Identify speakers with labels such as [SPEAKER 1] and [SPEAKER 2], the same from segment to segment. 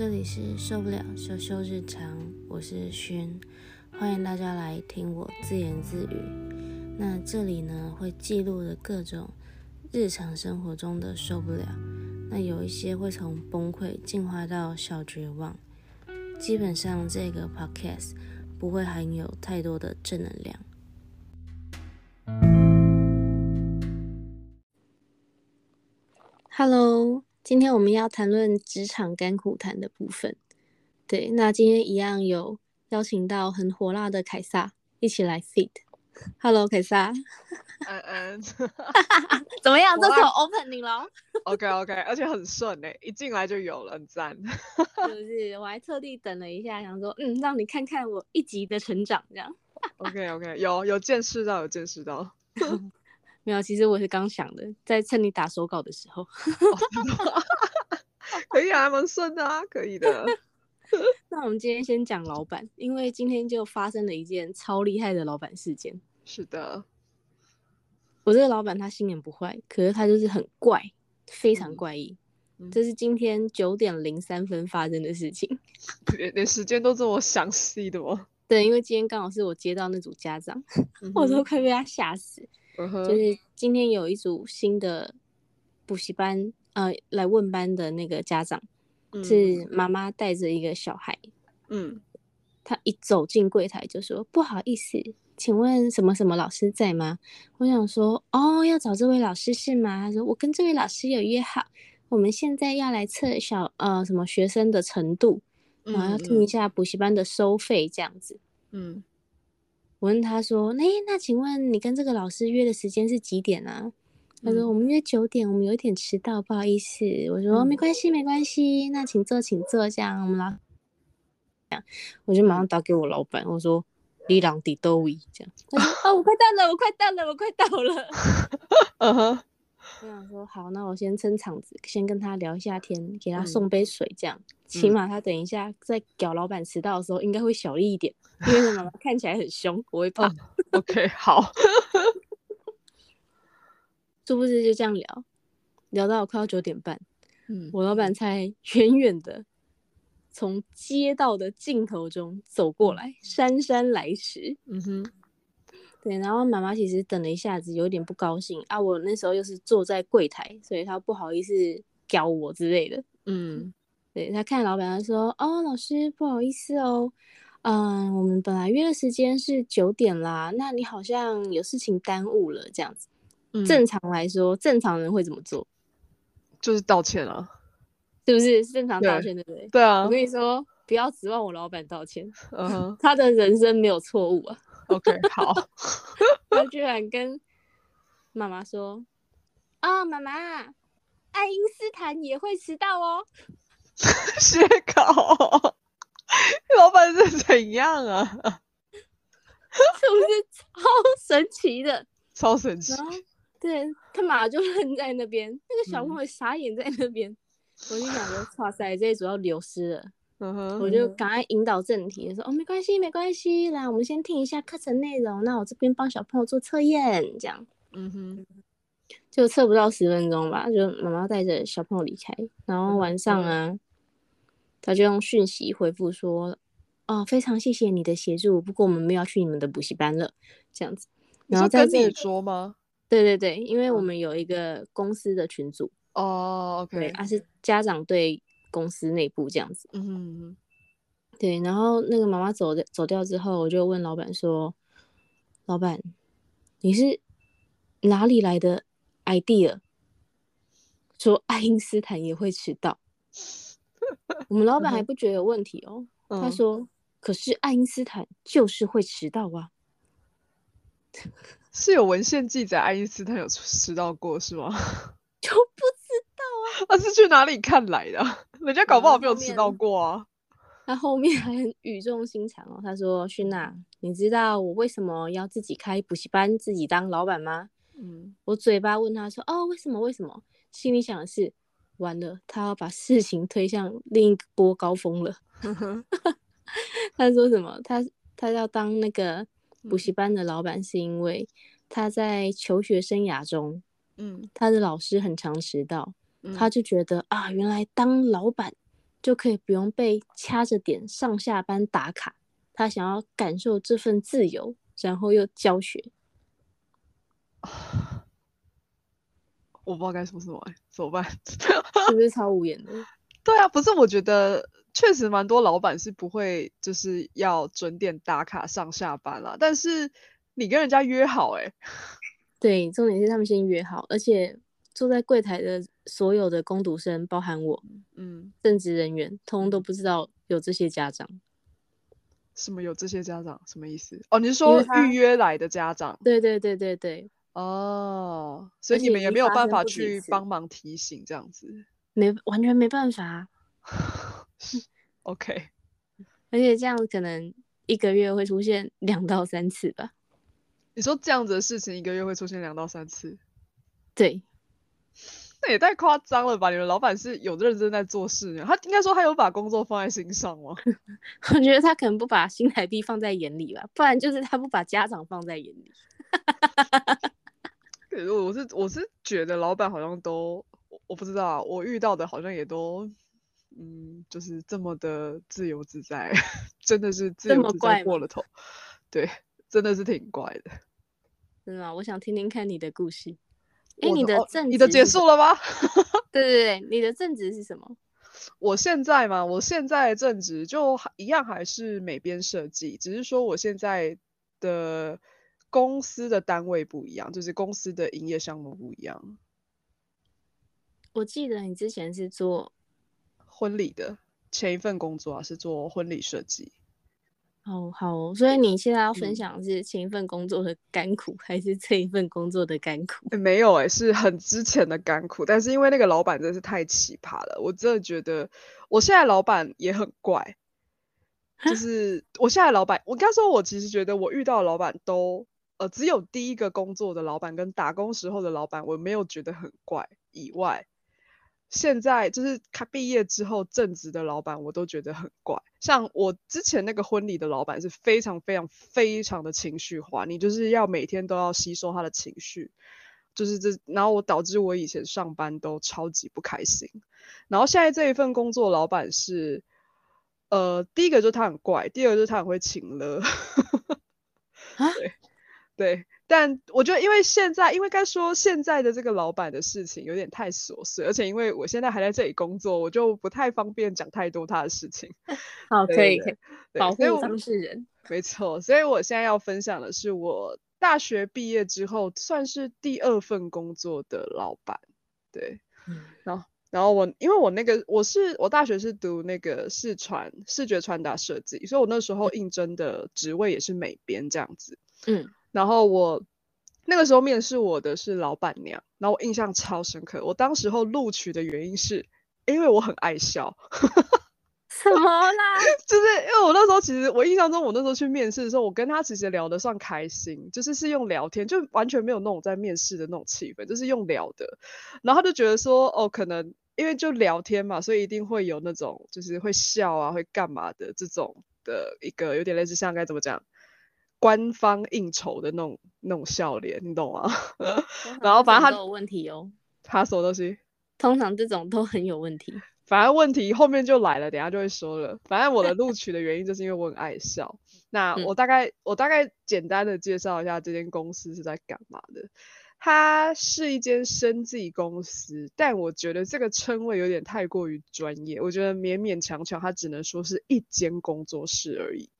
[SPEAKER 1] 这里是受不了羞羞日常，我是轩，欢迎大家来听我自言自语。那这里呢会记录的各种日常生活中的受不了，那有一些会从崩溃进化到小绝望。基本上这个 podcast 不会含有太多的正能量。今天我们要谈论职场甘苦谈的部分。对，那今天一样有邀请到很火辣的凯撒一起来 fit。Hello，凯撒。
[SPEAKER 2] 嗯嗯。
[SPEAKER 1] 怎么样？这首 opening 咯
[SPEAKER 2] OK OK，而且很顺诶，一进来就有了，很赞。
[SPEAKER 1] 是不是？我还特地等了一下，想说，嗯，让你看看我一集的成长，这样。
[SPEAKER 2] OK OK，有有见识到，有见识到。
[SPEAKER 1] 没有，其实我是刚想的，在趁你打手稿的时候。
[SPEAKER 2] 可以啊，蛮顺的啊，可以的。
[SPEAKER 1] 那我们今天先讲老板，因为今天就发生了一件超厉害的老板事件。
[SPEAKER 2] 是的，
[SPEAKER 1] 我这个老板他心眼不坏，可是他就是很怪，非常怪异。这是今天九点零三分发生的事情，
[SPEAKER 2] 连连时间都这么详细的吗？
[SPEAKER 1] 对，因为今天刚好是我接到那组家长，我都快被他吓死。就是今天有一组新的补习班，呃，来问班的那个家长，是妈妈带着一个小孩，嗯，他一走进柜台就说：“不好意思，请问什么什么老师在吗？”我想说：“哦，要找这位老师是吗？”他说：“我跟这位老师有约好，我们现在要来测小呃什么学生的程度，然后要听一下补习班的收费这样子。”嗯。我问他说：“哎，那请问你跟这个老师约的时间是几点啊？”他说：“我们约九点，我们有点迟到，不好意思。”我说：“没关系，没关系，那请坐，请坐。”这样我们老这样，我就马上打给我老板，我说：“李朗迪多维。”这样，他说：“哦，我快到了，我快到了，我快到了。” 嗯哼。我想说好，那我先撑场子，先跟他聊一下天，给他送杯水，这样起码他等一下在屌老板迟到的时候应该会小力一点，因为妈妈看起来很凶，我会怕。
[SPEAKER 2] OK，好。
[SPEAKER 1] 殊不知就这样聊，聊到快要九点半，嗯，我老板才远远的从街道的尽头中走过来，姗姗来迟。嗯哼。对，然后妈妈其实等了一下子，有点不高兴啊。我那时候又是坐在柜台，所以她不好意思教我之类的。嗯，对，她看老板，她说：“哦，老师，不好意思哦，嗯，我们本来约的时间是九点啦，那你好像有事情耽误了这样子。正常来说，正常人会怎么做？
[SPEAKER 2] 就是道歉啊，
[SPEAKER 1] 是不是？正常道歉，对不对？
[SPEAKER 2] 对啊。
[SPEAKER 1] 我跟你说，不要指望我老板道歉，嗯，他的人生没有错误啊。”
[SPEAKER 2] OK，好。
[SPEAKER 1] 他居然跟妈妈说：“啊，妈妈，爱因斯坦也会迟到哦。”
[SPEAKER 2] 写稿，老板是怎样啊？
[SPEAKER 1] 是不是超神奇的？
[SPEAKER 2] 超神奇。
[SPEAKER 1] 对他马上就愣在那边，那个小朋友傻眼在那边。我就想说，哇塞，这一组要流失了。我就赶快引导正题，说哦，没关系，没关系，来，我们先听一下课程内容。那我这边帮小朋友做测验，这样，嗯哼，就测不到十分钟吧，就妈妈带着小朋友离开。然后晚上啊，他就用讯息回复说，哦，非常谢谢你的协助，不过我们没有去你们的补习班了，这样子。然后在
[SPEAKER 2] 这里说吗？
[SPEAKER 1] 对对对，因为我们有一个公司的群组
[SPEAKER 2] 哦，OK，
[SPEAKER 1] 对，啊是家长对。公司内部这样子，嗯，对，然后那个妈妈走的走掉之后，我就问老板说：“老板，你是哪里来的 idea？说爱因斯坦也会迟到？我们老板还不觉得有问题哦，他说：可是爱因斯坦就是会迟到啊，
[SPEAKER 2] 是有文献记载爱因斯坦有迟到过是吗？
[SPEAKER 1] 就不
[SPEAKER 2] 他是去哪里看来的？” 人家搞不好没有迟到过啊！
[SPEAKER 1] 他后面还很语重心长哦，他说：“勋娜，你知道我为什么要自己开补习班，自己当老板吗？”嗯，我嘴巴问他说：“哦，为什么？为什么？”心里想的是：完了，他要把事情推向另一波高峰了。他说什么？他他要当那个补习班的老板，是因为他在求学生涯中，嗯，他的老师很常迟到。他就觉得啊，原来当老板就可以不用被掐着点上下班打卡。他想要感受这份自由，然后又教学。
[SPEAKER 2] 我不知道该说什么，怎么办？
[SPEAKER 1] 是不是 超无言的？
[SPEAKER 2] 对啊，不是，我觉得确实蛮多老板是不会就是要准点打卡上下班了，但是你跟人家约好，哎，
[SPEAKER 1] 对，重点是他们先约好，而且坐在柜台的所有的工读生，包含我，嗯，正职人员，通通都不知道有这些家长。
[SPEAKER 2] 什么有这些家长什么意思？哦，你是说预约来的家长？
[SPEAKER 1] 对对对对对。
[SPEAKER 2] 哦，所以你们也没有办法去帮忙提醒这样子？
[SPEAKER 1] 没，完全没办法。
[SPEAKER 2] OK。
[SPEAKER 1] 而且这样可能一个月会出现两到三次吧？
[SPEAKER 2] 你说这样子的事情一个月会出现两到三次？
[SPEAKER 1] 对。
[SPEAKER 2] 那也太夸张了吧！你们老板是有认真在做事，他应该说他有把工作放在心上吗？
[SPEAKER 1] 我觉得他可能不把新台币放在眼里吧，不然就是他不把家长放在眼里。
[SPEAKER 2] 可是我是我是觉得老板好像都我不知道，我遇到的好像也都嗯，就是这么的自由自在，真的是自由自在过了头。对，真的是挺怪的。
[SPEAKER 1] 真的吗？我想听听看你的故事。哎，你的正
[SPEAKER 2] 你的结束了吗？
[SPEAKER 1] 对对对，你的正职是什么？
[SPEAKER 2] 我现在嘛，我现在正职就一样还是美编设计，只是说我现在的公司的单位不一样，就是公司的营业项目不一样。
[SPEAKER 1] 我记得你之前是做
[SPEAKER 2] 婚礼的，前一份工作啊是做婚礼设计。
[SPEAKER 1] 哦，好，所以你现在要分享是前一份工作的甘苦，还是这一份工作的甘苦？
[SPEAKER 2] 没有哎，是很之前的甘苦，但是因为那个老板真是太奇葩了，我真的觉得我现在老板也很怪，就是我现在老板，我刚说，我其实觉得我遇到的老板都，呃，只有第一个工作的老板跟打工时候的老板，我没有觉得很怪以外。现在就是他毕业之后正职的老板，我都觉得很怪。像我之前那个婚礼的老板是非常非常非常的情绪化，你就是要每天都要吸收他的情绪，就是这，然后我导致我以前上班都超级不开心。然后现在这一份工作，老板是，呃，第一个就是他很怪，第二个就是他很会请了。啊？对，对。但我觉得，因为现在，因为该说现在的这个老板的事情有点太琐碎，而且因为我现在还在这里工作，我就不太方便讲太多他的事情。
[SPEAKER 1] 好，可以，可以保护当事人。
[SPEAKER 2] 没错，所以我现在要分享的是我大学毕业之后算是第二份工作的老板。对，然后，然后我因为我那个我是我大学是读那个视传视觉传达设计，所以我那时候应征的职位也是美编这样子。嗯。然后我那个时候面试我的是老板娘，然后我印象超深刻。我当时候录取的原因是，因为我很爱笑。
[SPEAKER 1] 什么啦？
[SPEAKER 2] 就是因为我那时候其实我印象中，我那时候去面试的时候，我跟他其实聊得算开心，就是是用聊天，就完全没有那种在面试的那种气氛，就是用聊的。然后他就觉得说，哦，可能因为就聊天嘛，所以一定会有那种就是会笑啊，会干嘛的这种的一个有点类似像该怎么讲？官方应酬的那种那种笑脸，你懂吗？然后反正他
[SPEAKER 1] 有问题哦，
[SPEAKER 2] 他什么东西？
[SPEAKER 1] 通常这种都很有问题。
[SPEAKER 2] 反正问题后面就来了，等下就会说了。反正我的录取的原因就是因为我很爱笑。那我大概我大概简单的介绍一下这间公司是在干嘛的。它是一间生技公司，但我觉得这个称谓有点太过于专业，我觉得勉勉强强它只能说是一间工作室而已。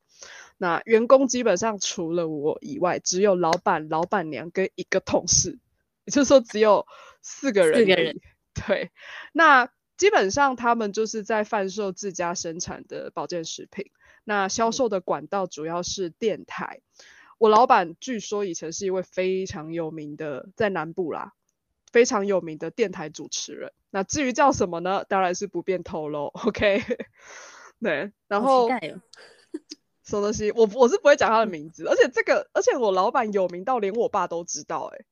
[SPEAKER 2] 那员工基本上除了我以外，只有老板、老板娘跟一个同事，也就是说只有四个人。
[SPEAKER 1] 四个人。
[SPEAKER 2] 对。那基本上他们就是在贩售自家生产的保健食品。那销售的管道主要是电台。我老板据说以前是一位非常有名的，在南部啦，非常有名的电台主持人。那至于叫什么呢？当然是不便透露。OK。对。然后。什么东西？我我是不会讲他的名字，而且这个，而且我老板有名到连我爸都知道，哎，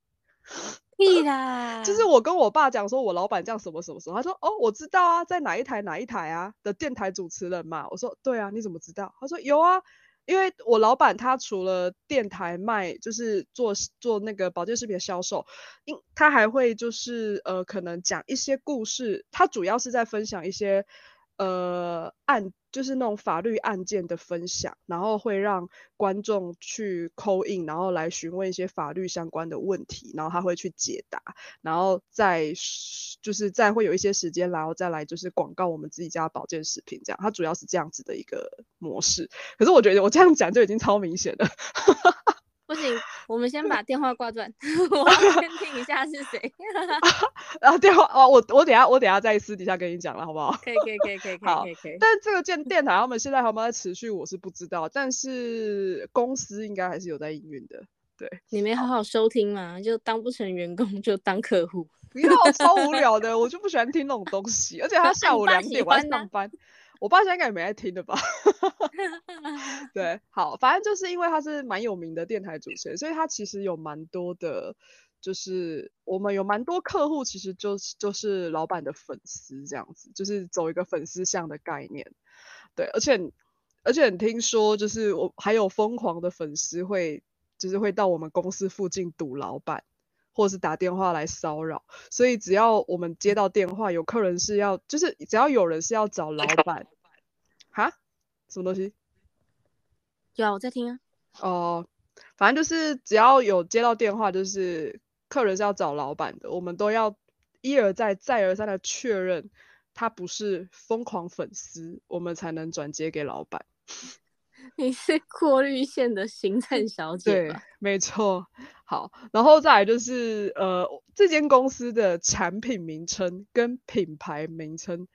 [SPEAKER 1] 屁啦！
[SPEAKER 2] 就是我跟我爸讲说，我老板叫什么什么什么，他说哦，我知道啊，在哪一台哪一台啊的电台主持人嘛。我说对啊，你怎么知道？他说有啊，因为我老板他除了电台卖，就是做做那个保健食品的销售，因他还会就是呃，可能讲一些故事，他主要是在分享一些。呃案，就是那种法律案件的分享，然后会让观众去扣印，然后来询问一些法律相关的问题，然后他会去解答，然后再就是再会有一些时间，然后再来就是广告我们自己家的保健食品这样，它主要是这样子的一个模式。可是我觉得我这样讲就已经超明显了。
[SPEAKER 1] 不行，我们先把 电话挂断，我要 先听一下是谁。
[SPEAKER 2] 然后电话哦，我我等下我等下再私底下跟你讲了，好不好？
[SPEAKER 1] 可以可以可以可以可以可以。
[SPEAKER 2] 但这个电电台他们现在有没有在持续，我是不知道。但是公司应该还是有在营运的。对，
[SPEAKER 1] 你没好好收听嘛？就当不成员工就当客户。
[SPEAKER 2] 不要，超无聊的，我就不喜欢听那种东西。而且他下午两点我要上班。我爸现在应该也没在听的吧？对，好，反正就是因为他是蛮有名的电台主持人，所以他其实有蛮多的，就是我们有蛮多客户，其实就是就是老板的粉丝这样子，就是走一个粉丝向的概念。对，而且而且听说就是我还有疯狂的粉丝会，就是会到我们公司附近堵老板。或是打电话来骚扰，所以只要我们接到电话，有客人是要，就是只要有人是要找老板，哈，什么东西？
[SPEAKER 1] 有啊，我在听啊。
[SPEAKER 2] 哦，反正就是只要有接到电话，就是客人是要找老板的，我们都要一而再、再而三的确认他不是疯狂粉丝，我们才能转接给老板。
[SPEAKER 1] 你是过滤线的行政小姐
[SPEAKER 2] 吧？对，没错。好，然后再来就是呃，这间公司的产品名称跟品牌名称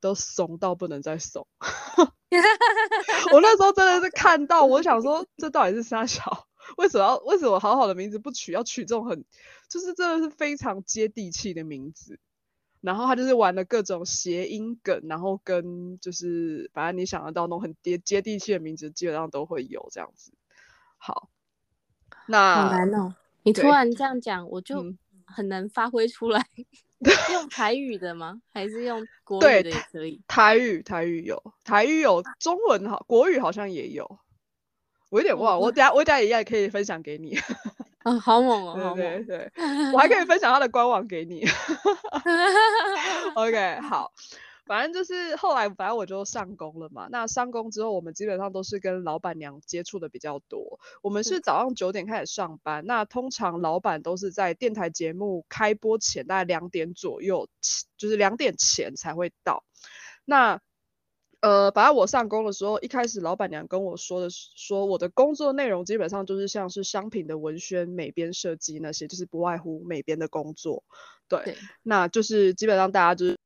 [SPEAKER 2] 都怂到不能再怂。我那时候真的是看到，我想说这到底是啥小？为什么要为什么好好的名字不取，要取这种很就是真的是非常接地气的名字？然后他就是玩了各种谐音梗，然后跟就是反正你想得到那种很接接地气的名字，基本上都会有这样子。好，那
[SPEAKER 1] 好难哦！你突然这样讲，我就很难发挥出来。用台语的吗？还是用国语的也可以？
[SPEAKER 2] 台语，台语有，台语有，中文好，国语好像也有。我有点忘，我等下我等下也可以分享给你。
[SPEAKER 1] 啊，好猛
[SPEAKER 2] 哦！对对对，我还可以分享他的官网给你。OK，好，反正就是后来，反正我就上工了嘛。那上工之后，我们基本上都是跟老板娘接触的比较多。我们是早上九点开始上班，那通常老板都是在电台节目开播前大概两点左右，就是两点前才会到。那呃，反正我上工的时候，一开始老板娘跟我说的是，说我的工作内容基本上就是像是商品的文宣、美编设计那些，就是不外乎美编的工作。对，那就是基本上大家就是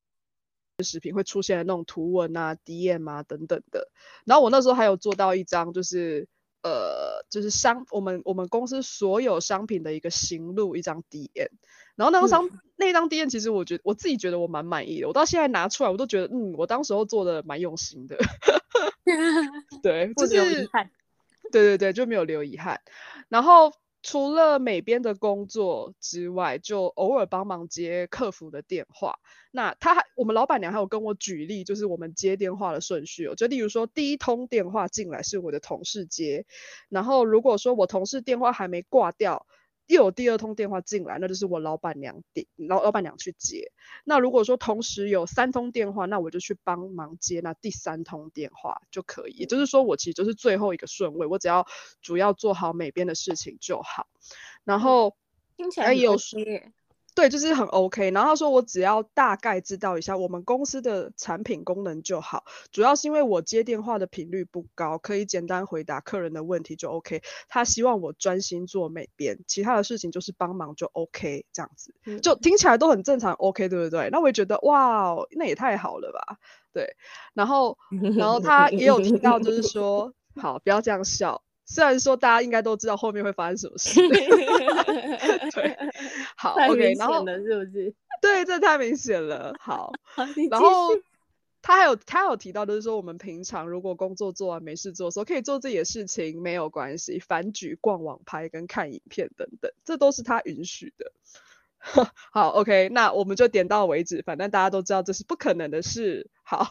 [SPEAKER 2] 食品会出现的那种图文啊、DM 啊等等的。然后我那时候还有做到一张，就是呃，就是商我们我们公司所有商品的一个行路一张 DM。然后那张那张 D N 其实我觉得我自己觉得我蛮满意的，我到现在拿出来我都觉得嗯，我当时候做的蛮用心的，对，就是对对对，就没有留遗憾。然后除了美编的工作之外，就偶尔帮忙接客服的电话。那他还我们老板娘还有跟我举例，就是我们接电话的顺序哦，就例如说第一通电话进来是我的同事接，然后如果说我同事电话还没挂掉。又有第二通电话进来，那就是我老板娘点老老板娘去接。那如果说同时有三通电话，那我就去帮忙接那第三通电话就可以。也就是说，我其实就是最后一个顺位，我只要主要做好每边的事情就好。然后
[SPEAKER 1] 听起来有些。
[SPEAKER 2] 对，就是很 OK。然后他说我只要大概知道一下我们公司的产品功能就好，主要是因为我接电话的频率不高，可以简单回答客人的问题就 OK。他希望我专心做美编，其他的事情就是帮忙就 OK，这样子就听起来都很正常 OK，对不对？那我也觉得哇，那也太好了吧？对。然后，然后他也有提到，就是说，好，不要这样笑。虽然说大家应该都知道后面会发生什么事，对，好，OK，然后
[SPEAKER 1] 是不是？
[SPEAKER 2] 对，这太明显了。好，然后他还有他有提到，就是说我们平常如果工作做完没事做的时候，可以做自己的事情，没有关系，反举、逛网拍跟看影片等等，这都是他允许的。好，OK，那我们就点到为止，反正大家都知道这是不可能的事。好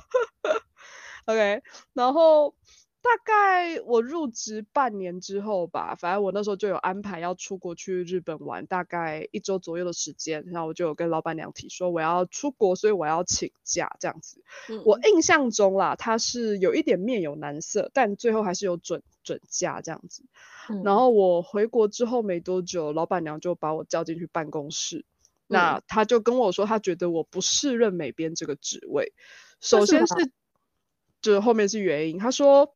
[SPEAKER 2] ，OK，然后。大概我入职半年之后吧，反正我那时候就有安排要出国去日本玩，大概一周左右的时间。然后我就有跟老板娘提说我要出国，所以我要请假这样子。我印象中啦，他是有一点面有难色，但最后还是有准准假这样子。然后我回国之后没多久，老板娘就把我叫进去办公室，那他就跟我说，他觉得我不适任美编这个职位。首先是，就是后面是原因，他说。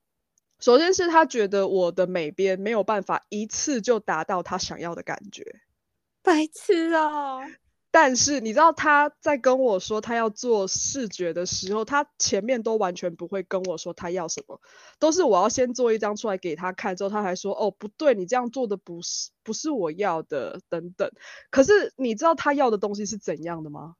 [SPEAKER 2] 首先是他觉得我的美编没有办法一次就达到他想要的感觉，
[SPEAKER 1] 白痴哦。
[SPEAKER 2] 但是你知道他在跟我说他要做视觉的时候，他前面都完全不会跟我说他要什么，都是我要先做一张出来给他看，之后他还说哦不对，你这样做的不是不是我要的等等。可是你知道他要的东西是怎样的吗？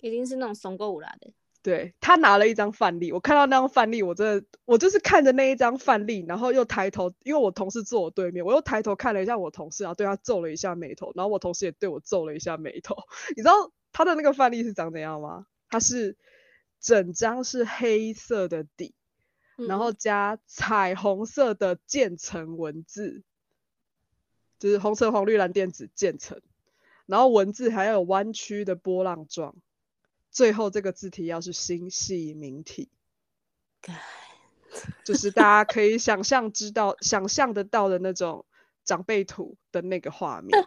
[SPEAKER 1] 一定是那种松够啦的。
[SPEAKER 2] 对他拿了一张范例，我看到那张范例，我真的，我就是看着那一张范例，然后又抬头，因为我同事坐我对面，我又抬头看了一下我同事，然后对他皱了一下眉头，然后我同事也对我皱了一下眉头。你知道他的那个范例是长怎样吗？他是整张是黑色的底，然后加彩虹色的渐层文字，就是红橙黄绿蓝靛紫渐层，然后文字还有弯曲的波浪状。最后这个字体要是星系名体，就是大家可以想象知道、想象得到的那种长辈图的那个画面。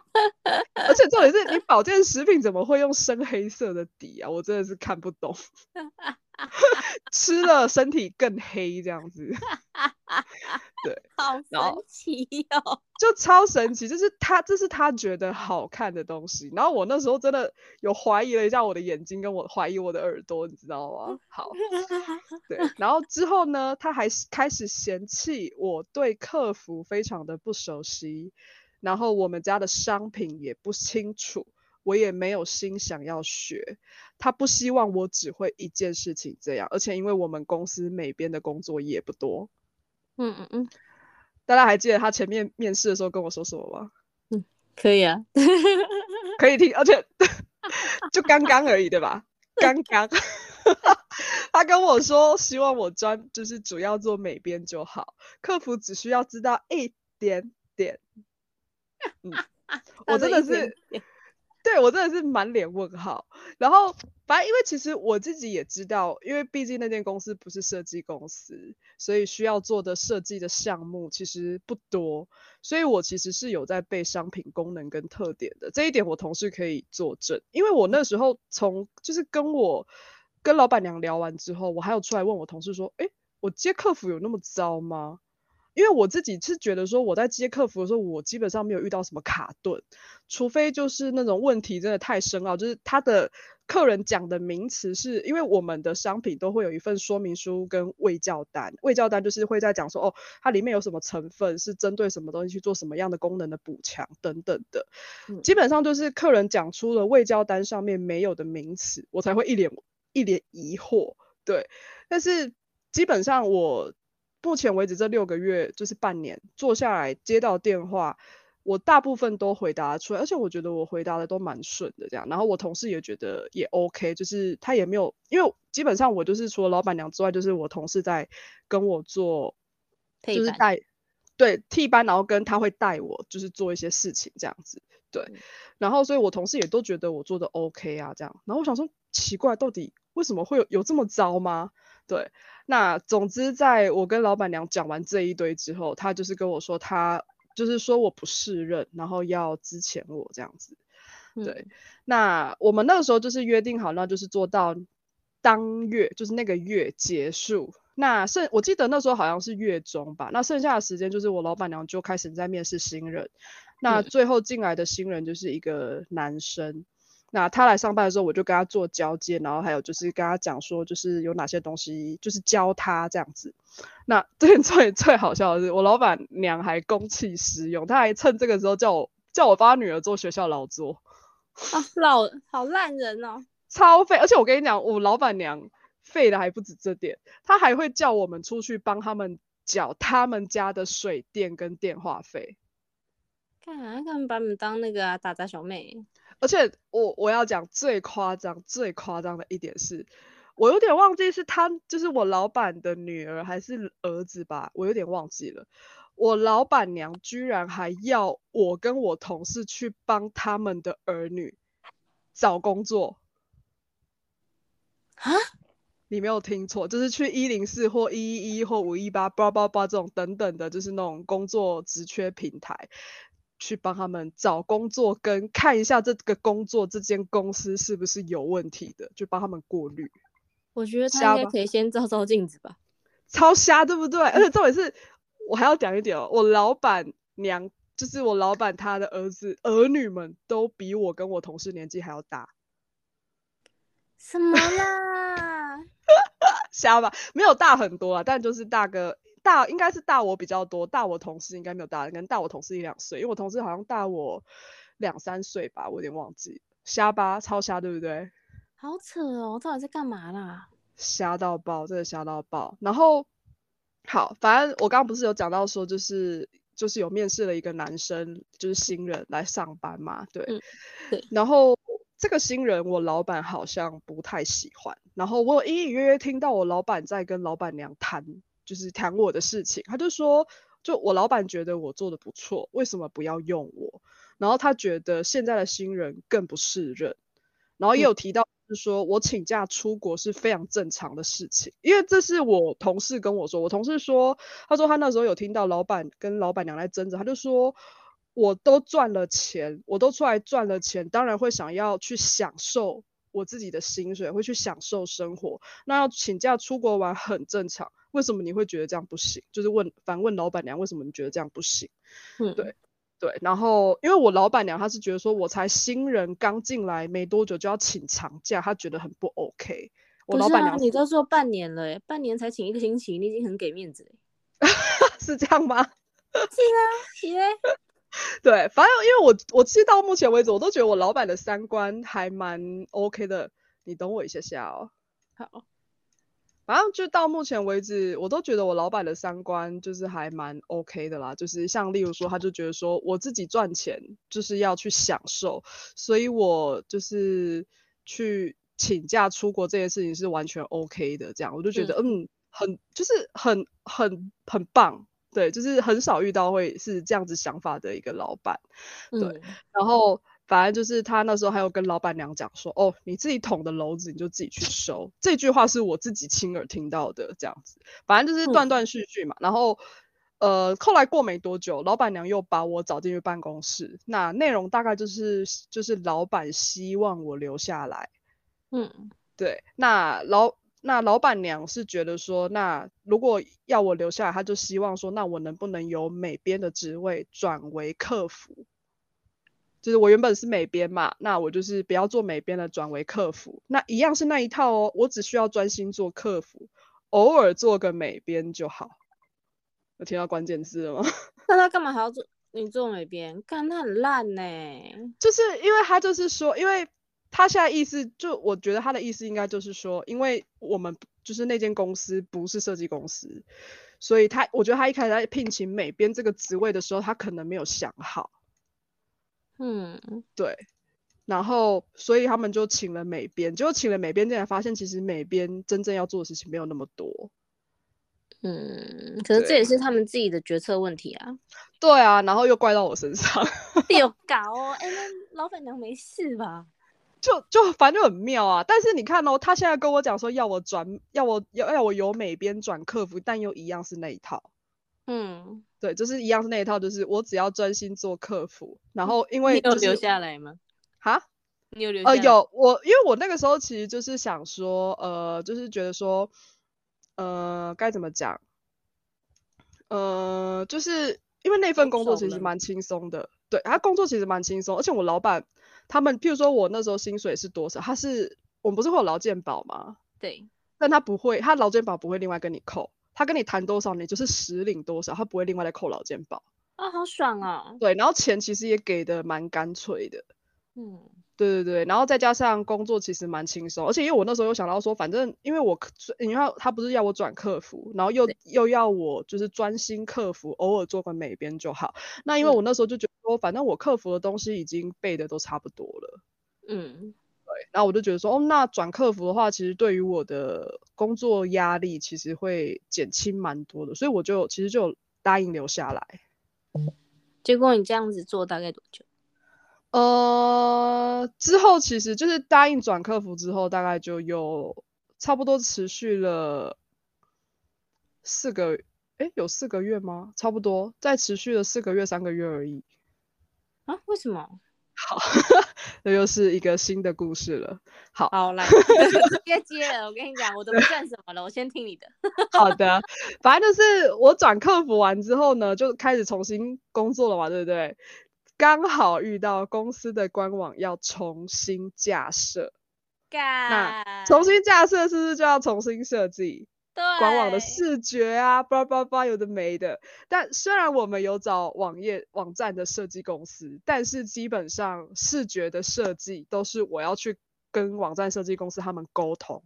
[SPEAKER 2] 而且重点是你保健食品怎么会用深黑色的底啊？我真的是看不懂。吃了身体更黑这样子，对，
[SPEAKER 1] 好神奇哦，
[SPEAKER 2] 就超神奇，就是他这是他觉得好看的东西。然后我那时候真的有怀疑了一下我的眼睛，跟我怀疑我的耳朵，你知道吗？好，对，然后之后呢，他还开始嫌弃我对客服非常的不熟悉，然后我们家的商品也不清楚。我也没有心想要学，他不希望我只会一件事情这样，而且因为我们公司每边的工作也不多。
[SPEAKER 1] 嗯嗯嗯，
[SPEAKER 2] 大家还记得他前面面试的时候跟我说什么吗？
[SPEAKER 1] 嗯，可以啊，
[SPEAKER 2] 可以听，而且 就刚刚而已，对吧？刚刚，他跟我说希望我专就是主要做美编就好，客服只需要知道一点点。嗯，我真的是。对我真的是满脸问号，然后反正因为其实我自己也知道，因为毕竟那间公司不是设计公司，所以需要做的设计的项目其实不多，所以我其实是有在背商品功能跟特点的这一点，我同事可以作证，因为我那时候从就是跟我跟老板娘聊完之后，我还有出来问我同事说，哎，我接客服有那么糟吗？因为我自己是觉得说，我在接客服的时候，我基本上没有遇到什么卡顿，除非就是那种问题真的太深奥，就是他的客人讲的名词是，因为我们的商品都会有一份说明书跟未教单，未教单就是会在讲说，哦，它里面有什么成分，是针对什么东西去做什么样的功能的补强等等的，基本上就是客人讲出了未教单上面没有的名词，我才会一脸一脸疑惑，对，但是基本上我。目前为止，这六个月就是半年，做下来接到电话，我大部分都回答出来，而且我觉得我回答的都蛮顺的，这样。然后我同事也觉得也 OK，就是他也没有，因为基本上我就是除了老板娘之外，就是我同事在跟我做，就是带，对替班，然后跟他会带我，就是做一些事情这样子，对。然后所以我同事也都觉得我做的 OK 啊，这样。然后我想说，奇怪，到底为什么会有有这么糟吗？对。那总之，在我跟老板娘讲完这一堆之后，她就是跟我说，她就是说我不适任，然后要支遣我这样子。对，那我们那个时候就是约定好，那就是做到当月，就是那个月结束。那剩我记得那时候好像是月中吧，那剩下的时间就是我老板娘就开始在面试新人。那最后进来的新人就是一个男生。那他来上班的时候，我就跟他做交接，然后还有就是跟他讲说，就是有哪些东西，就是教他这样子。那 最最最好笑的是，我老板娘还公器私用，她还趁这个时候叫我叫我帮他女儿做学校劳作。
[SPEAKER 1] 啊，老好烂人哦，
[SPEAKER 2] 超废！而且我跟你讲，我老板娘废的还不止这点，她还会叫我们出去帮他们缴他们家的水电跟电话费。
[SPEAKER 1] 干啥？他们把你们当那个打杂小妹？
[SPEAKER 2] 而且我我要讲最夸张、最夸张的一点是，我有点忘记是他就是我老板的女儿还是儿子吧，我有点忘记了。我老板娘居然还要我跟我同事去帮他们的儿女找工作
[SPEAKER 1] 啊！
[SPEAKER 2] 你没有听错，就是去一零四或一一一或五一八八八八这种等等的，就是那种工作职缺平台，去帮他们找工作，跟看一下这个工作这间公司是不是有问题的，就帮他们过滤。
[SPEAKER 1] 我觉得他应该可以先照照镜子吧，
[SPEAKER 2] 超瞎，对不对？而且重点是，我还要讲一点哦，我老板娘就是我老板他的儿子儿女们都比我跟我同事年纪还要大。
[SPEAKER 1] 什么啦？
[SPEAKER 2] 瞎吧，没有大很多啊，但就是大个大，应该是大我比较多，大我同事应该没有大，可能大我同事一两岁，因为我同事好像大我两三岁吧，我有点忘记。瞎吧，超瞎，对不对？
[SPEAKER 1] 好扯哦，到底在干嘛啦？
[SPEAKER 2] 瞎到爆，真的瞎到爆。然后好，反正我刚刚不是有讲到说，就是就是有面试了一个男生，就是新人来上班嘛，对，
[SPEAKER 1] 对，
[SPEAKER 2] 然后。这个新人，我老板好像不太喜欢。然后我隐隐约约听到我老板在跟老板娘谈，就是谈我的事情。他就说，就我老板觉得我做的不错，为什么不要用我？然后他觉得现在的新人更不适任。然后也有提到，是说我请假出国是非常正常的事情，因为这是我同事跟我说。我同事说，他说他那时候有听到老板跟老板娘在争执，他就说。我都赚了钱，我都出来赚了钱，当然会想要去享受我自己的薪水，会去享受生活。那要请假出国玩很正常，为什么你会觉得这样不行？就是问反问老板娘，为什么你觉得这样不行？
[SPEAKER 1] 嗯，
[SPEAKER 2] 对对。然后因为我老板娘她是觉得说，我才新人刚进来没多久就要请长假，她觉得很不 OK。我老板娘，
[SPEAKER 1] 你都做半年了，半年才请一个星期，你已经很给面子了。
[SPEAKER 2] 是这样吗？
[SPEAKER 1] 是啊，是嘞。
[SPEAKER 2] 对，反正因为我我其实到目前为止，我都觉得我老板的三观还蛮 OK 的。你等我一下下
[SPEAKER 1] 哦。好，
[SPEAKER 2] 反正就到目前为止，我都觉得我老板的三观就是还蛮 OK 的啦。就是像例如说，他就觉得说我自己赚钱就是要去享受，所以我就是去请假出国这件事情是完全 OK 的。这样我就觉得嗯，很就是很很很棒。对，就是很少遇到会是这样子想法的一个老板，对。然后反正就是他那时候还有跟老板娘讲说：“哦，你自己捅的篓子你就自己去收。”这句话是我自己亲耳听到的，这样子。反正就是断断续续嘛。然后呃，后来过没多久，老板娘又把我找进去办公室。那内容大概就是就是老板希望我留下来。
[SPEAKER 1] 嗯，
[SPEAKER 2] 对。那老。那老板娘是觉得说，那如果要我留下来，她就希望说，那我能不能由美编的职位转为客服？就是我原本是美编嘛，那我就是不要做美编了，转为客服，那一样是那一套哦。我只需要专心做客服，偶尔做个美编就好。有听到关键字了吗？
[SPEAKER 1] 那他干嘛还要做你做美编？干他很烂呢。
[SPEAKER 2] 就是因为他就是说，因为。他现在意思就，我觉得他的意思应该就是说，因为我们就是那间公司不是设计公司，所以他我觉得他一开始在聘请美编这个职位的时候，他可能没有想好。
[SPEAKER 1] 嗯，
[SPEAKER 2] 对。然后所以他们就请了美编，结果请了美编进来，发现其实美编真正要做的事情没有那么多。
[SPEAKER 1] 嗯，可是这也是他们自己的决策问题啊。
[SPEAKER 2] 对啊，然后又怪到我身上。
[SPEAKER 1] 有 搞哦，哎，那老板娘没事吧？
[SPEAKER 2] 就就反正就很妙啊，但是你看哦，他现在跟我讲说要我转，要我要要我由美编转客服，但又一样是那一套。
[SPEAKER 1] 嗯，
[SPEAKER 2] 对，就是一样是那一套，就是我只要专心做客服，然后因为
[SPEAKER 1] 有留下来吗？
[SPEAKER 2] 哈？
[SPEAKER 1] 你有留？
[SPEAKER 2] 呃，有我，因为我那个时候其实就是想说，呃，就是觉得说，呃，该怎么讲？呃，就是因为那份工作其实蛮轻松的，对，他工作其实蛮轻松，而且我老板。他们，譬如说我那时候薪水是多少？他是我们不是会有劳健保吗？
[SPEAKER 1] 对，
[SPEAKER 2] 但他不会，他劳健保不会另外跟你扣，他跟你谈多少，你就是实领多少，他不会另外再扣劳健保。
[SPEAKER 1] 啊，好爽啊！
[SPEAKER 2] 对，然后钱其实也给的蛮干脆的。
[SPEAKER 1] 嗯。
[SPEAKER 2] 对对对，然后再加上工作其实蛮轻松，而且因为我那时候又想到说，反正因为我，因为他不是要我转客服，然后又又要我就是专心客服，偶尔做个美编就好。那因为我那时候就觉得说，反正我客服的东西已经背的都差不多了。
[SPEAKER 1] 嗯，
[SPEAKER 2] 对，然后我就觉得说，哦，那转客服的话，其实对于我的工作压力其实会减轻蛮多的，所以我就其实就答应留下来。
[SPEAKER 1] 结果你这样子做大概多久？
[SPEAKER 2] 呃，之后其实就是答应转客服之后，大概就有差不多持续了四个，哎，有四个月吗？差不多，再持续了四个月、三个月而已。
[SPEAKER 1] 啊？为什么？
[SPEAKER 2] 好，这又是一个新的故事了。好，
[SPEAKER 1] 好来 直接接了。我跟你讲，我都不算什么了，我先听你的。
[SPEAKER 2] 好的，反正就是我转客服完之后呢，就开始重新工作了嘛，对不对？刚好遇到公司的官网要重新架设，那重新架设是不是就要重新设计？官网的视觉啊，叭叭叭，有的没的。但虽然我们有找网页网站的设计公司，但是基本上视觉的设计都是我要去跟网站设计公司他们沟通，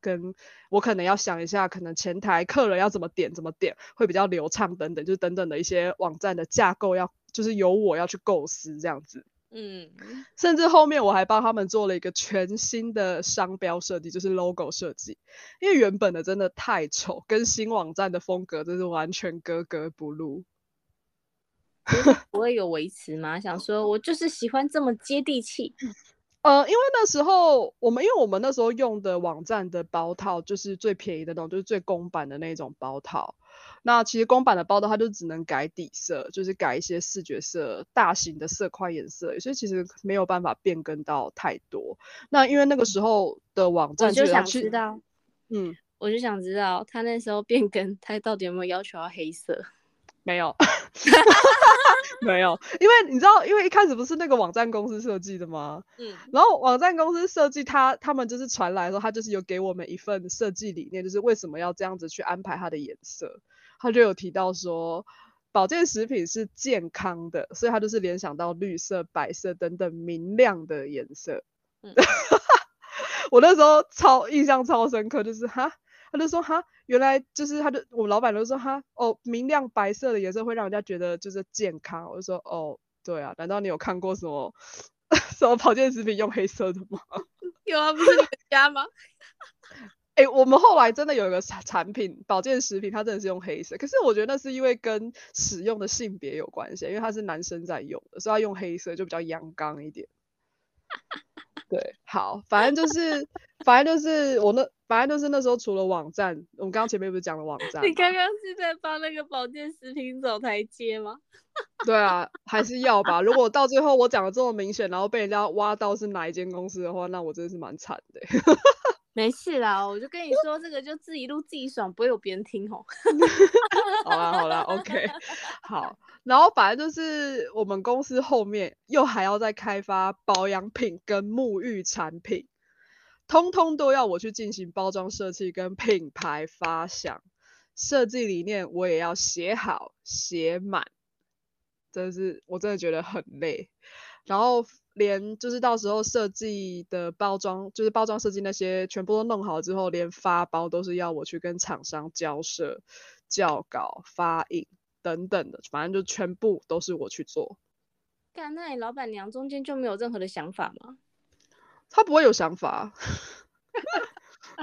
[SPEAKER 2] 跟我可能要想一下，可能前台客人要怎么点怎么点会比较流畅等等，就是等等的一些网站的架构要，就是由我要去构思这样子。嗯，甚至后面我还帮他们做了一个全新的商标设计，就是 logo 设计，因为原本的真的太丑，跟新网站的风格真是完全格格不入。
[SPEAKER 1] 不 会有维持吗？想说我就是喜欢这么接地气。
[SPEAKER 2] 呃，因为那时候我们，因为我们那时候用的网站的包套就是最便宜的那种，就是最公版的那种包套。那其实公版的包套它就只能改底色，就是改一些视觉色、大型的色块颜色，所以其实没有办法变更到太多。那因为那个时候的网站，我
[SPEAKER 1] 就想知道，嗯，我就想知道他那时候变更，他到底有没有要求要黑色？
[SPEAKER 2] 没有，没有，因为你知道，因为一开始不是那个网站公司设计的吗？嗯，然后网站公司设计他，他们就是传来说，他就是有给我们一份设计理念，就是为什么要这样子去安排它的颜色。他就有提到说，保健食品是健康的，所以他就是联想到绿色、白色等等明亮的颜色。嗯，我那时候超印象超深刻，就是哈，他就说哈，原来就是他就我们老板都说哈，哦，明亮白色的颜色会让人家觉得就是健康。我就说哦，对啊，难道你有看过什么什么保健食品用黑色的吗？
[SPEAKER 1] 有啊，不是你家吗？
[SPEAKER 2] 哎，我们后来真的有一个产品，保健食品，它真的是用黑色。可是我觉得那是因为跟使用的性别有关系，因为它是男生在用的，所以它用黑色就比较阳刚一点。对，好，反正就是，反正就是我那，反正就是那时候除了网站，我们刚刚前面不是讲了网站？
[SPEAKER 1] 你刚刚是在帮那个保健食品走台阶吗？
[SPEAKER 2] 对啊，还是要吧。如果到最后我讲的这么明显，然后被人家挖到是哪一间公司的话，那我真的是蛮惨的。
[SPEAKER 1] 没事啦，我就跟你说，这个就自己录自己爽，不会有别人听哦。
[SPEAKER 2] 好啦好啦，OK，好。然后反正就是我们公司后面又还要再开发保养品跟沐浴产品，通通都要我去进行包装设计跟品牌发想，设计理念我也要写好写满，真的是我真的觉得很累。然后。连就是到时候设计的包装，就是包装设计那些全部都弄好之后，连发包都是要我去跟厂商交涉、校稿、发印等等的，反正就全部都是我去做。
[SPEAKER 1] 干，那你老板娘中间就没有任何的想法吗？
[SPEAKER 2] 他不会有想法，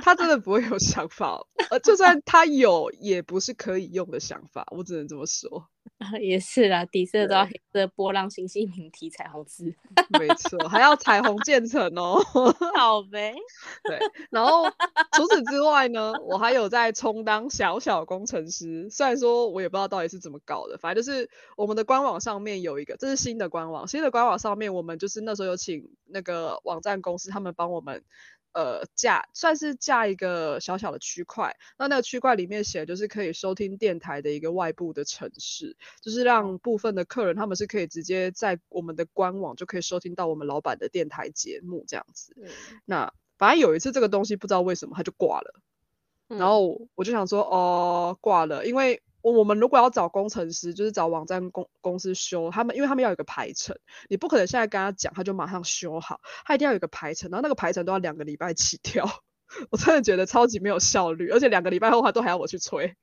[SPEAKER 2] 他真的不会有想法，呃，就算他有，也不是可以用的想法，我只能这么说。
[SPEAKER 1] 也是啦，底色都要黑色，波浪星、星星体、彩虹字，
[SPEAKER 2] 没错，还要彩虹渐层哦。
[SPEAKER 1] 好呗。
[SPEAKER 2] 对，然后除此之外呢，我还有在充当小小工程师。虽然说我也不知道到底是怎么搞的，反正就是我们的官网上面有一个，这是新的官网，新的官网上面我们就是那时候有请那个网站公司，他们帮我们。呃，架算是架一个小小的区块，那那个区块里面写就是可以收听电台的一个外部的城市，就是让部分的客人他们是可以直接在我们的官网就可以收听到我们老板的电台节目这样子。那反正有一次这个东西不知道为什么它就挂了，然后我就想说哦挂了，因为。我我们如果要找工程师，就是找网站公公司修，他们因为他们要有一个排程，你不可能现在跟他讲，他就马上修好，他一定要有一个排程，然后那个排程都要两个礼拜起跳，我真的觉得超级没有效率，而且两个礼拜后他都还要我去催，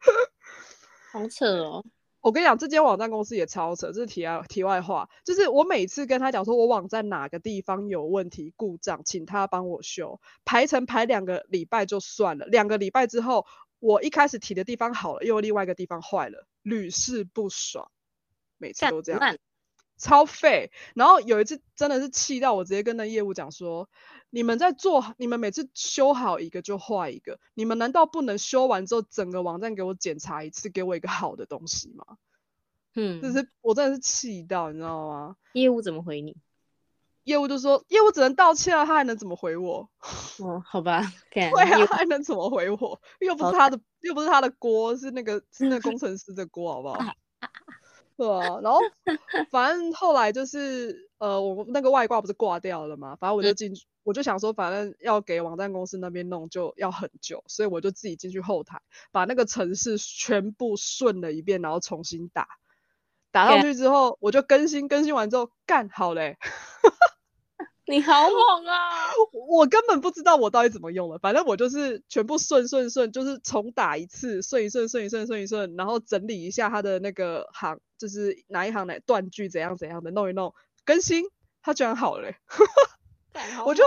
[SPEAKER 1] 好扯哦。
[SPEAKER 2] 我跟你讲，这间网站公司也超扯，这是题外题外话。就是我每次跟他讲说我网站哪个地方有问题故障，请他帮我修，排程排两个礼拜就算了，两个礼拜之后，我一开始提的地方好了，又另外一个地方坏了，屡试不爽，每次都这样。超废，然后有一次真的是气到我，直接跟那业务讲说：“你们在做，你们每次修好一个就坏一个，你们难道不能修完之后整个网站给我检查一次，给我一个好的东西吗？”嗯，就是我真的是气到，你知道吗？
[SPEAKER 1] 业务怎么回你？
[SPEAKER 2] 业务就说：“业务只能道歉啊，他还能怎么回我？”
[SPEAKER 1] 哦，好吧，
[SPEAKER 2] 对啊，还能怎么回我？又不是他的，又不是他的锅，是那个是那工程师的锅，好不好？对啊，然后 反正后来就是呃，我那个外挂不是挂掉了嘛，反正我就进去，我就想说，反正要给网站公司那边弄就要很久，所以我就自己进去后台，把那个程式全部顺了一遍，然后重新打，打上去之后，我就更新，更新完之后干好嘞。
[SPEAKER 1] 你好 猛啊！
[SPEAKER 2] 我根本不知道我到底怎么用了，反正我就是全部顺顺顺，就是重打一次，顺一顺，顺一顺，顺一顺，然后整理一下它的那个行，就是哪一行哪断句怎样怎样的弄一弄，更新，它居然好了，我就，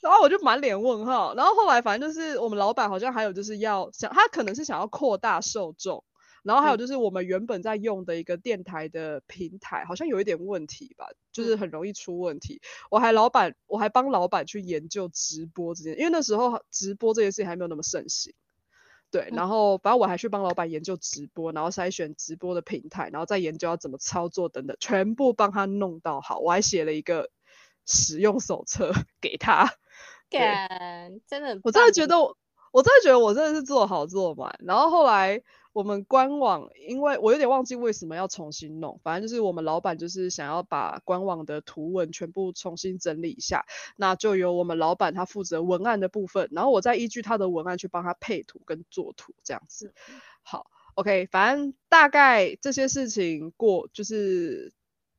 [SPEAKER 2] 然后我就满脸问号，然后后来反正就是我们老板好像还有就是要想，他可能是想要扩大受众。然后还有就是我们原本在用的一个电台的平台，好像有一点问题吧，就是很容易出问题。我还老板，我还帮老板去研究直播这件，因为那时候直播这件事情还没有那么盛行。对，然后反正我还去帮老板研究直播，然后筛选直播的平台，然后再研究要怎么操作等等，全部帮他弄到好。我还写了一个使用手册 给他。
[SPEAKER 1] 感真的，
[SPEAKER 2] 我真的觉得我，我真的觉得我真的是做好做满。然后后来。我们官网，因为我有点忘记为什么要重新弄，反正就是我们老板就是想要把官网的图文全部重新整理一下，那就由我们老板他负责文案的部分，然后我再依据他的文案去帮他配图跟做图这样子。好，OK，反正大概这些事情过就是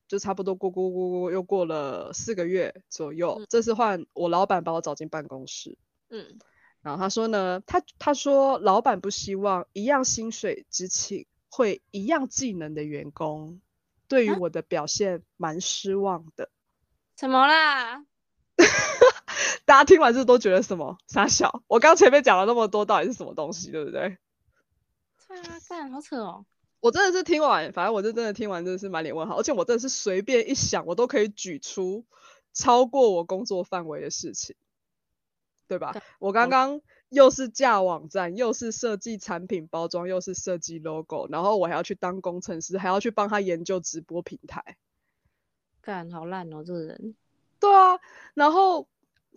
[SPEAKER 2] 就差不多过过过过又过了四个月左右，这次换我老板把我找进办公室。嗯。然后他说呢，他他说老板不希望一样薪水只请会一样技能的员工，对于我的表现蛮失望的。
[SPEAKER 1] 怎么啦？
[SPEAKER 2] 大家听完这都觉得什么傻笑？我刚前面讲了那么多，到底是什么东西，对不对？
[SPEAKER 1] 对啊，干好扯哦！
[SPEAKER 2] 我真的是听完，反正我就真的听完，真的是满脸问号，而且我真的是随便一想，我都可以举出超过我工作范围的事情。对吧？我刚刚又是架网站，又是设计产品包装，又是设计 logo，然后我还要去当工程师，还要去帮他研究直播平台。
[SPEAKER 1] 干，好烂哦，这个人。
[SPEAKER 2] 对啊，然后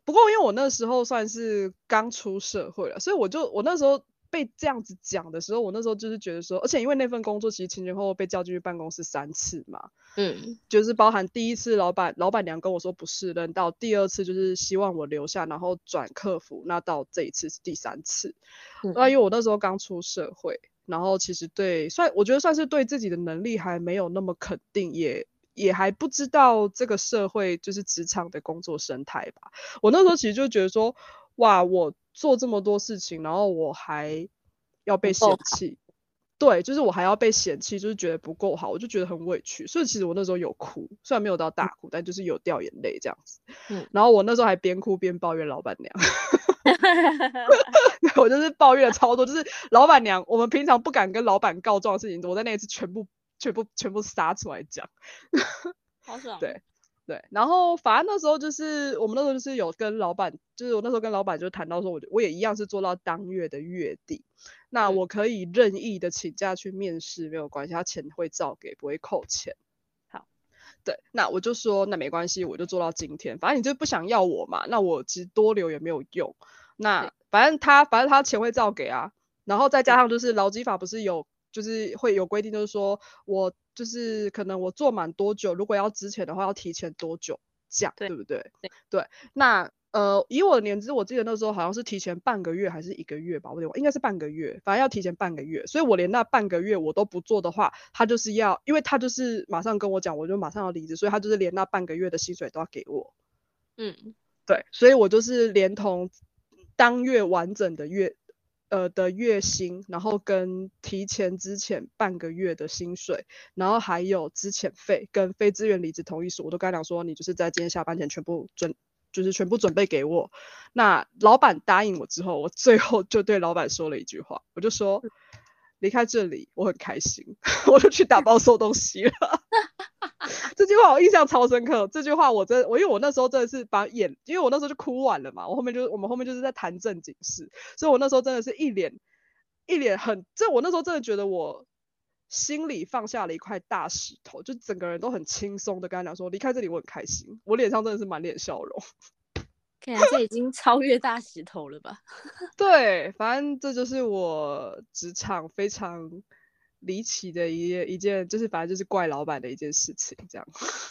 [SPEAKER 2] 不过因为我那时候算是刚出社会了，所以我就我那时候。被这样子讲的时候，我那时候就是觉得说，而且因为那份工作其实前前后后被叫进去办公室三次嘛，嗯，就是包含第一次老板老板娘跟我说不是任，到第二次就是希望我留下，然后转客服，那到这一次是第三次。那因为我那时候刚出社会，然后其实对算我觉得算是对自己的能力还没有那么肯定，也也还不知道这个社会就是职场的工作生态吧。我那时候其实就觉得说，哇，我。做这么多事情，然后我还要被嫌弃，对，就是我还要被嫌弃，就是觉得不够好，我就觉得很委屈。所以其实我那时候有哭，虽然没有到大哭，但就是有掉眼泪这样子。嗯，然后我那时候还边哭边抱怨老板娘，我就是抱怨了超多，就是老板娘，我们平常不敢跟老板告状的事情，我在那一次全部、全部、全部撒出来讲。
[SPEAKER 1] 好爽。
[SPEAKER 2] 对。对，然后反正那时候就是我们那时候就是有跟老板，就是我那时候跟老板就谈到说，我我也一样是做到当月的月底，那我可以任意的请假去面试，没有关系，他钱会照给，不会扣钱。
[SPEAKER 1] 好，
[SPEAKER 2] 对，那我就说那没关系，我就做到今天，反正你就不想要我嘛，那我其实多留也没有用，那反正他反正他钱会照给啊，然后再加上就是劳基法不是有就是会有规定，就是说我。就是可能我做满多久，如果要之前的话，要提前多久讲，对不对？对，那呃，以我的年资，我记得那时候好像是提前半个月还是一个月吧，我有点应该是半个月，反正要提前半个月。所以我连那半个月我都不做的话，他就是要，因为他就是马上跟我讲，我就马上要离职，所以他就是连那半个月的薪水都要给我。嗯，对，所以我就是连同当月完整的月。呃的月薪，然后跟提前之前半个月的薪水，然后还有资遣费跟非自愿离职同意书，我都跟他讲说，你就是在今天下班前全部准，就是全部准备给我。那老板答应我之后，我最后就对老板说了一句话，我就说离开这里我很开心，我就去打包收东西了。这句话我印象超深刻。这句话我真我因为我那时候真的是把眼，因为我那时候就哭完了嘛。我后面就是我们后面就是在谈正经事，所以我那时候真的是一脸一脸很，这我那时候真的觉得我心里放下了一块大石头，就整个人都很轻松的跟他讲说离开这里我很开心，我脸上真的是满脸笑容。
[SPEAKER 1] 看来这已经超越大石头了吧？
[SPEAKER 2] 对，反正这就是我职场非常。离奇的一一件，就是反正就是怪老板的一件事情，这样。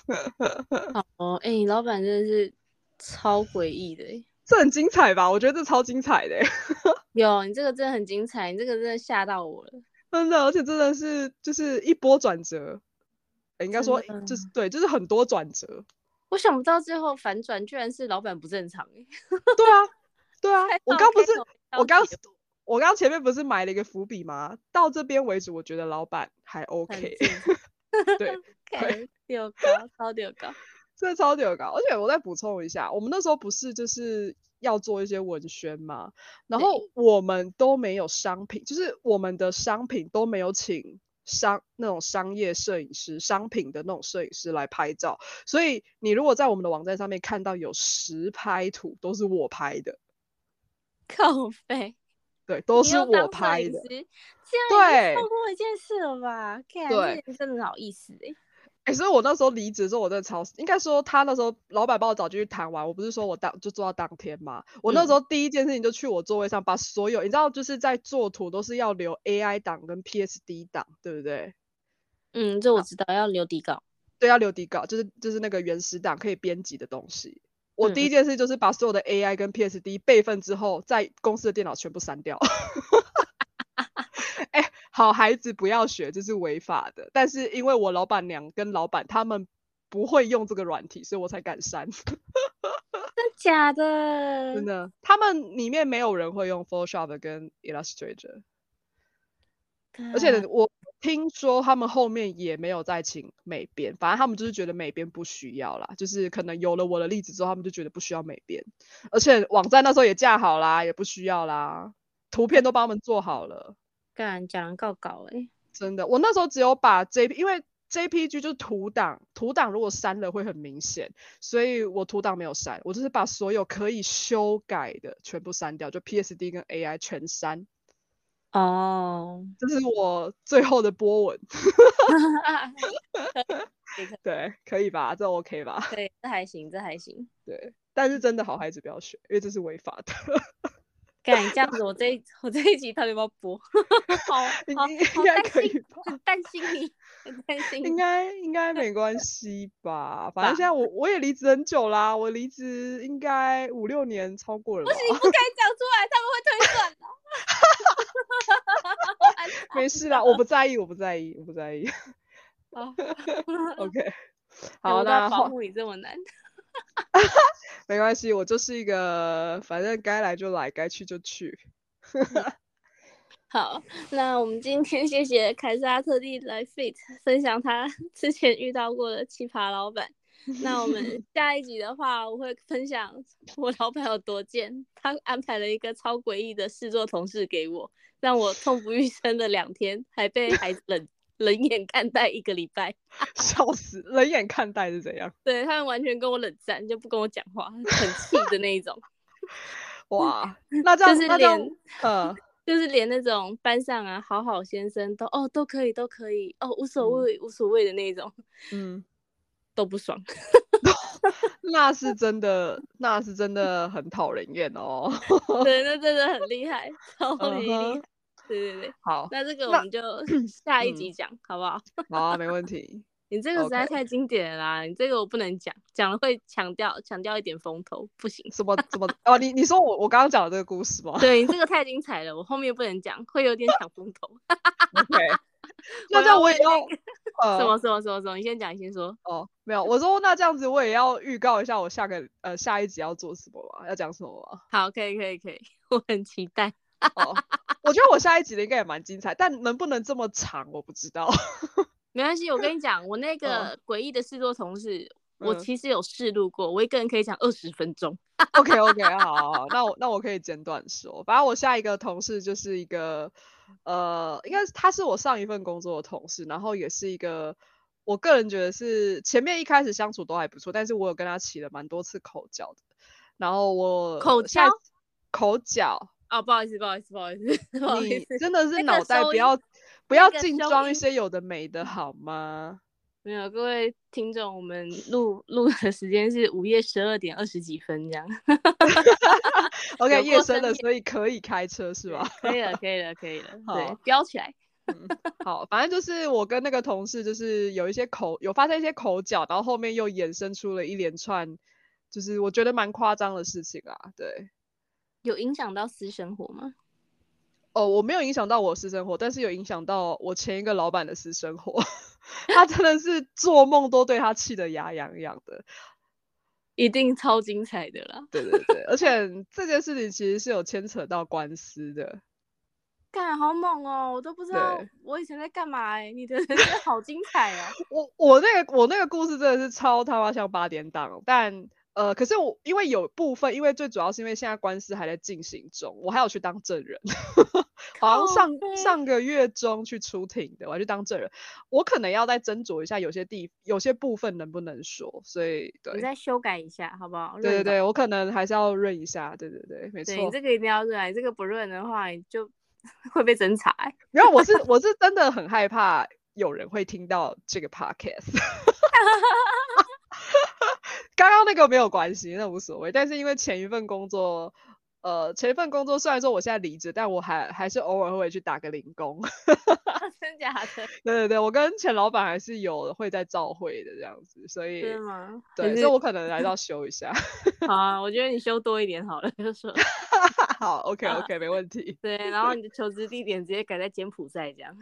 [SPEAKER 1] 哦，哎，你老板真的是超诡异的，
[SPEAKER 2] 这很精彩吧？我觉得这超精彩的。
[SPEAKER 1] 有，你这个真的很精彩，你这个真的吓到我了。
[SPEAKER 2] 真的，而且真的是就是一波转折，应该说就是对，就是很多转折。
[SPEAKER 1] 我想不到最后反转居然是老板不正常，哎。
[SPEAKER 2] 对啊，对啊，我刚不是我刚。我刚前面不是埋了一个伏笔吗？到这边为止，我觉得老板还 OK。对，
[SPEAKER 1] 丢高，超丢高，
[SPEAKER 2] 真的超丢高。而且我再补充一下，我们那时候不是就是要做一些文宣嘛，然后我们都没有商品，就是我们的商品都没有请商那种商业摄影师、商品的那种摄影师来拍照。所以你如果在我们的网站上面看到有实拍图，都是我拍的。
[SPEAKER 1] 靠背。
[SPEAKER 2] 对，都是我拍的。
[SPEAKER 1] 这样已经超过一件事了吧？对，真的好意思哎。
[SPEAKER 2] 哎，所以我那时候离职之后，我在超市，应该说他那时候老板帮我找进去谈完。我不是说我当就做到当天嘛？我那时候第一件事情就去我座位上，把所有你知道，就是在做图都是要留 AI 档跟 PSD 档，对不对？
[SPEAKER 1] 嗯，这我知道，要留底稿。
[SPEAKER 2] 对，要留底稿，就是就是那个原始档可以编辑的东西。我第一件事就是把所有的 AI 跟 PSD 备份之后，在公司的电脑全部删掉。哎，好孩子不要学，这是违法的。但是因为我老板娘跟老板他们不会用这个软体，所以我才敢删。
[SPEAKER 1] 真假的？
[SPEAKER 2] 真的，他们里面没有人会用 Photoshop 跟 Illustrator，而且我。听说他们后面也没有再请美编，反正他们就是觉得美编不需要啦，就是可能有了我的例子之后，他们就觉得不需要美编，而且网站那时候也架好啦，也不需要啦，图片都帮他们做好了。
[SPEAKER 1] 干，讲人告稿哎，
[SPEAKER 2] 真的，我那时候只有把 J P，因为 J P G 就是图档，图档如果删了会很明显，所以我图档没有删，我就是把所有可以修改的全部删掉，就 P S D 跟 A I 全删。
[SPEAKER 1] 哦，
[SPEAKER 2] 这是我最后的波纹。对，可以吧？这 OK 吧？
[SPEAKER 1] 对，这还行，这还行。
[SPEAKER 2] 对，但是真的好孩子不要学，因为这是违法的。
[SPEAKER 1] 干这样子，我这我这一集到底要不要播？好，
[SPEAKER 2] 应该可以？
[SPEAKER 1] 很担心你，很担心。
[SPEAKER 2] 应该应该没关 系吧？反正现在我我也离职很久啦，我离职应该五六年超过了。不
[SPEAKER 1] 行你不该讲出来，他们会推算的。
[SPEAKER 2] 没事啦，我不在意，我不在意，我不在意。
[SPEAKER 1] 好
[SPEAKER 2] ，OK，好那
[SPEAKER 1] 保护你这么难。
[SPEAKER 2] 没关系，我就是一个，反正该来就来，该去就去。
[SPEAKER 1] 好，那我们今天谢谢凯撒特地来 Fit 分享他 之前遇到过的奇葩老板。那我们下一集的话，我会分享我老板有多贱，他安排了一个超诡异的试做同事给我，让我痛不欲生的两天，还被孩子冷冷眼看待一个礼拜，
[SPEAKER 2] 笑死！冷眼看待是怎样？
[SPEAKER 1] 对他们完全跟我冷战，就不跟我讲话，很气的那一种。
[SPEAKER 2] 哇，那这样
[SPEAKER 1] 就是连呃，就是连那种班上啊，好好先生都哦都可以都可以哦无所谓无所谓的那种，嗯。都不爽，
[SPEAKER 2] 那是真的，那是真的很讨人厌哦。
[SPEAKER 1] 对，那真的很厉害，超厉害。对对对，
[SPEAKER 2] 好，
[SPEAKER 1] 那这个我们就 下一集讲，好不好？
[SPEAKER 2] 好啊，没问题。
[SPEAKER 1] 你这个实在太经典了啦，你这个我不能讲，讲了会强调强调一点风头，不行。
[SPEAKER 2] 什么什么？哦，你你说我我刚刚讲的这个故事吗？
[SPEAKER 1] 对你这个太精彩了，我后面不能讲，会有点抢风头。
[SPEAKER 2] OK。那这样我也要
[SPEAKER 1] 呃什么什么什么什么？你先讲，你先说。
[SPEAKER 2] 哦，没有，我说那这样子我也要预告一下我下个呃下一集要做什么吧？要讲什么吧？
[SPEAKER 1] 好，可以可以可以，我很期待。
[SPEAKER 2] 哦，我觉得我下一集的应该也蛮精彩，但能不能这么长，我不知道。
[SPEAKER 1] 没关系，我跟你讲，我那个诡异的试做同事，我其实有试录过，我一个人可以讲二十分钟。
[SPEAKER 2] OK OK，好，好，好，那我那我可以简短说。反正我下一个同事就是一个，呃，应该他是我上一份工作的同事，然后也是一个，我个人觉得是前面一开始相处都还不错，但是我有跟他起了蛮多次口角的。然后我
[SPEAKER 1] 口角，
[SPEAKER 2] 口角。
[SPEAKER 1] 哦，不好意思，不好意思，不好意思，不好意思，
[SPEAKER 2] 真的是脑袋不要不要净装一些有的没的好吗？
[SPEAKER 1] 没有，各位听众，我们录录的时间是午夜十二点二十几分这样。
[SPEAKER 2] OK，夜深了，所以可以开车是吧？
[SPEAKER 1] 可以了，可以了，可以了。好，飙起来。
[SPEAKER 2] 好，反正就是我跟那个同事就是有一些口有发生一些口角，然后后面又衍生出了一连串，就是我觉得蛮夸张的事情啊。对。
[SPEAKER 1] 有影响到私生活吗？
[SPEAKER 2] 哦，我没有影响到我私生活，但是有影响到我前一个老板的私生活。他真的是做梦都对他气得牙痒痒的，
[SPEAKER 1] 一定超精彩的啦。
[SPEAKER 2] 对对对，而且这件事情其实是有牵扯到官司的。
[SPEAKER 1] 干，好猛哦！我都不知道我以前在干嘛哎，你的 人生好精彩啊！
[SPEAKER 2] 我我那个我那个故事真的是超他妈像八点档，但。呃，可是我因为有部分，因为最主要是因为现在官司还在进行中，我还要去当证人，好像上上个月中去出庭的，我要去当证人，我可能要再斟酌一下，有些地有些部分能不能说，所以对，
[SPEAKER 1] 你再修改一下好不好？
[SPEAKER 2] 对对对，我可能还是要润一下，对对对，没错，
[SPEAKER 1] 你这个一定要润，这个不润的话就 会被侦查。
[SPEAKER 2] 然后我是我是真的很害怕有人会听到这个 podcast。刚刚那个没有关系，那无所谓。但是因为前一份工作，呃，前一份工作虽然说我现在离职，但我还还是偶尔会去打个零工。
[SPEAKER 1] 真假的？
[SPEAKER 2] 对对对，我跟前老板还是有会在召会的这样子，所以
[SPEAKER 1] 是吗？
[SPEAKER 2] 对，所以我可能来到修一下。
[SPEAKER 1] 好啊，我觉得你修多一点好了，就说。
[SPEAKER 2] 好，OK OK，没问题。
[SPEAKER 1] 对，然后你的求职地点直接改在柬埔寨这样。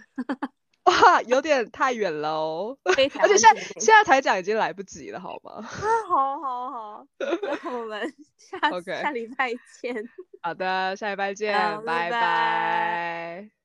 [SPEAKER 2] 哇，有点太远了哦，而且现在现在才讲已经来不及了，好吗？
[SPEAKER 1] 好好好，那我们下下礼拜见。
[SPEAKER 2] 好的，下礼拜见，拜拜。